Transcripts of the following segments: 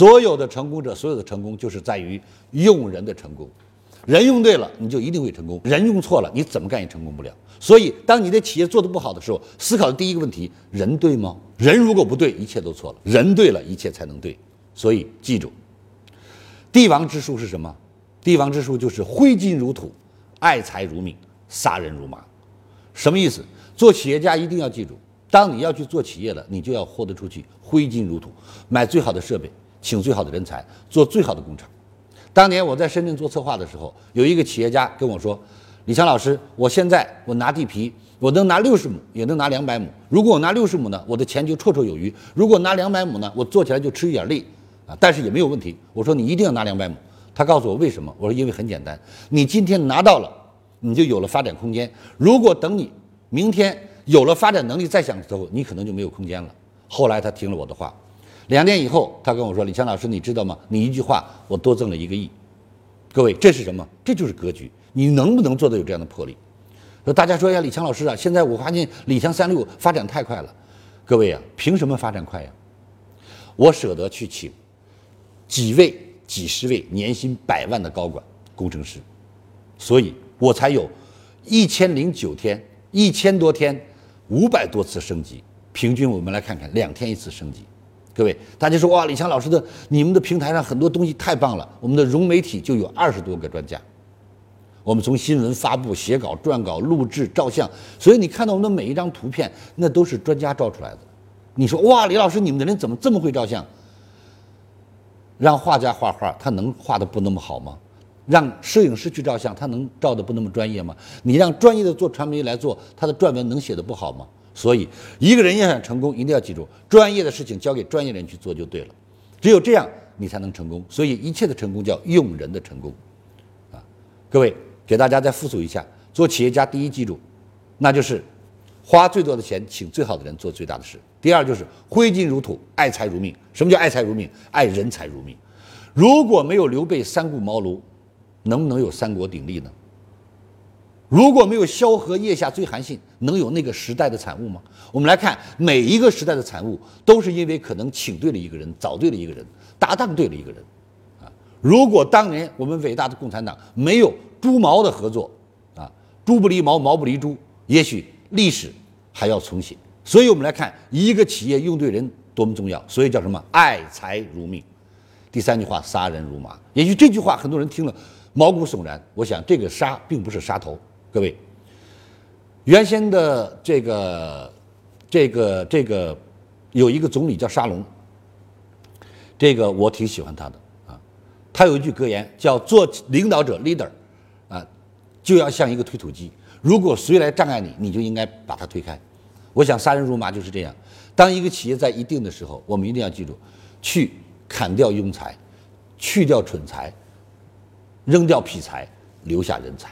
所有的成功者，所有的成功就是在于用人的成功。人用对了，你就一定会成功；人用错了，你怎么干也成功不了。所以，当你的企业做得不好的时候，思考的第一个问题：人对吗？人如果不对，一切都错了；人对了，一切才能对。所以，记住，帝王之术是什么？帝王之术就是挥金如土，爱财如命，杀人如麻。什么意思？做企业家一定要记住，当你要去做企业了，你就要豁得出去，挥金如土，买最好的设备，请最好的人才，做最好的工程。当年我在深圳做策划的时候，有一个企业家跟我说：“李强老师，我现在我拿地皮，我能拿六十亩，也能拿两百亩。如果我拿六十亩呢，我的钱就绰绰有余；如果拿两百亩呢，我做起来就吃一点力啊，但是也没有问题。”我说：“你一定要拿两百亩。”他告诉我为什么？我说：“因为很简单，你今天拿到了，你就有了发展空间。如果等你明天有了发展能力再想的时候，你可能就没有空间了。”后来他听了我的话。两年以后，他跟我说：“李强老师，你知道吗？你一句话，我多挣了一个亿。各位，这是什么？这就是格局。你能不能做到有这样的魄力？说大家说呀，李强老师啊，现在我发现李强三六发展太快了。各位啊，凭什么发展快呀？我舍得去请几位、几十位年薪百万的高管、工程师，所以我才有一千零九天、一千多天、五百多次升级。平均我们来看看，两天一次升级。”各位，大家说哇，李强老师的你们的平台上很多东西太棒了。我们的融媒体就有二十多个专家，我们从新闻发布、写稿、撰稿、录制、照相，所以你看到我们的每一张图片，那都是专家照出来的。你说哇，李老师，你们的人怎么这么会照相？让画家画画，他能画的不那么好吗？让摄影师去照相，他能照的不那么专业吗？你让专业的做传媒来做，他的撰文能写的不好吗？所以，一个人要想成功，一定要记住，专业的事情交给专业人去做就对了。只有这样，你才能成功。所以，一切的成功叫用人的成功。啊，各位，给大家再复述一下：做企业家，第一记住，那就是花最多的钱请最好的人做最大的事；第二就是挥金如土，爱财如命。什么叫爱财如命？爱人才如命。如果没有刘备三顾茅庐，能不能有三国鼎立呢？如果没有萧何腋下追韩信，能有那个时代的产物吗？我们来看每一个时代的产物，都是因为可能请对了一个人，找对了一个人，搭档对了一个人，啊！如果当年我们伟大的共产党没有朱毛的合作，啊，猪不离毛，毛不离猪，也许历史还要重写。所以我们来看一个企业用对人多么重要。所以叫什么？爱财如命。第三句话，杀人如麻。也许这句话很多人听了毛骨悚然。我想这个杀并不是杀头。各位，原先的这个、这个、这个，有一个总理叫沙龙，这个我挺喜欢他的啊。他有一句格言叫“做领导者 leader”，啊，就要像一个推土机，如果谁来障碍你，你就应该把他推开。我想杀人如麻就是这样。当一个企业在一定的时候，我们一定要记住，去砍掉庸才，去掉蠢才，扔掉痞才，留下人才。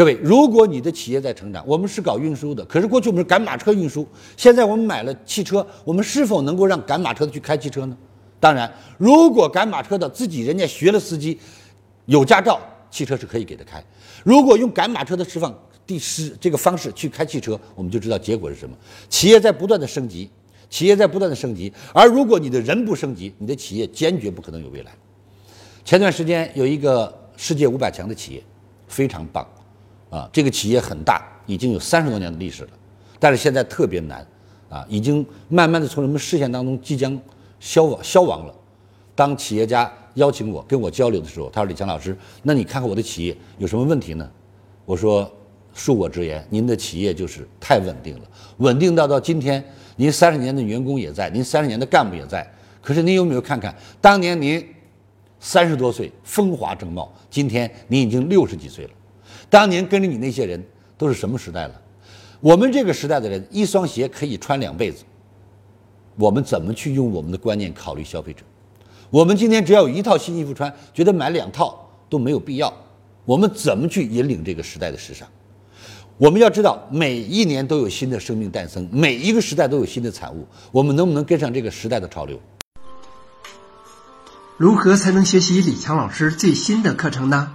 各位，如果你的企业在成长，我们是搞运输的，可是过去我们是赶马车运输，现在我们买了汽车，我们是否能够让赶马车的去开汽车呢？当然，如果赶马车的自己人家学了司机，有驾照，汽车是可以给他开。如果用赶马车的释放第十这个方式去开汽车，我们就知道结果是什么。企业在不断的升级，企业在不断的升级，而如果你的人不升级，你的企业坚决不可能有未来。前段时间有一个世界五百强的企业，非常棒。啊，这个企业很大，已经有三十多年的历史了，但是现在特别难，啊，已经慢慢的从人们视线当中即将消亡消亡了。当企业家邀请我跟我交流的时候，他说：“李强老师，那你看看我的企业有什么问题呢？”我说：“恕我直言，您的企业就是太稳定了，稳定到到今天，您三十年的员工也在，您三十年的干部也在。可是您有没有看看，当年您三十多岁风华正茂，今天您已经六十几岁了。”当年跟着你那些人都是什么时代了？我们这个时代的人，一双鞋可以穿两辈子。我们怎么去用我们的观念考虑消费者？我们今天只要有一套新衣服穿，觉得买两套都没有必要。我们怎么去引领这个时代的时尚？我们要知道，每一年都有新的生命诞生，每一个时代都有新的产物。我们能不能跟上这个时代的潮流？如何才能学习李强老师最新的课程呢？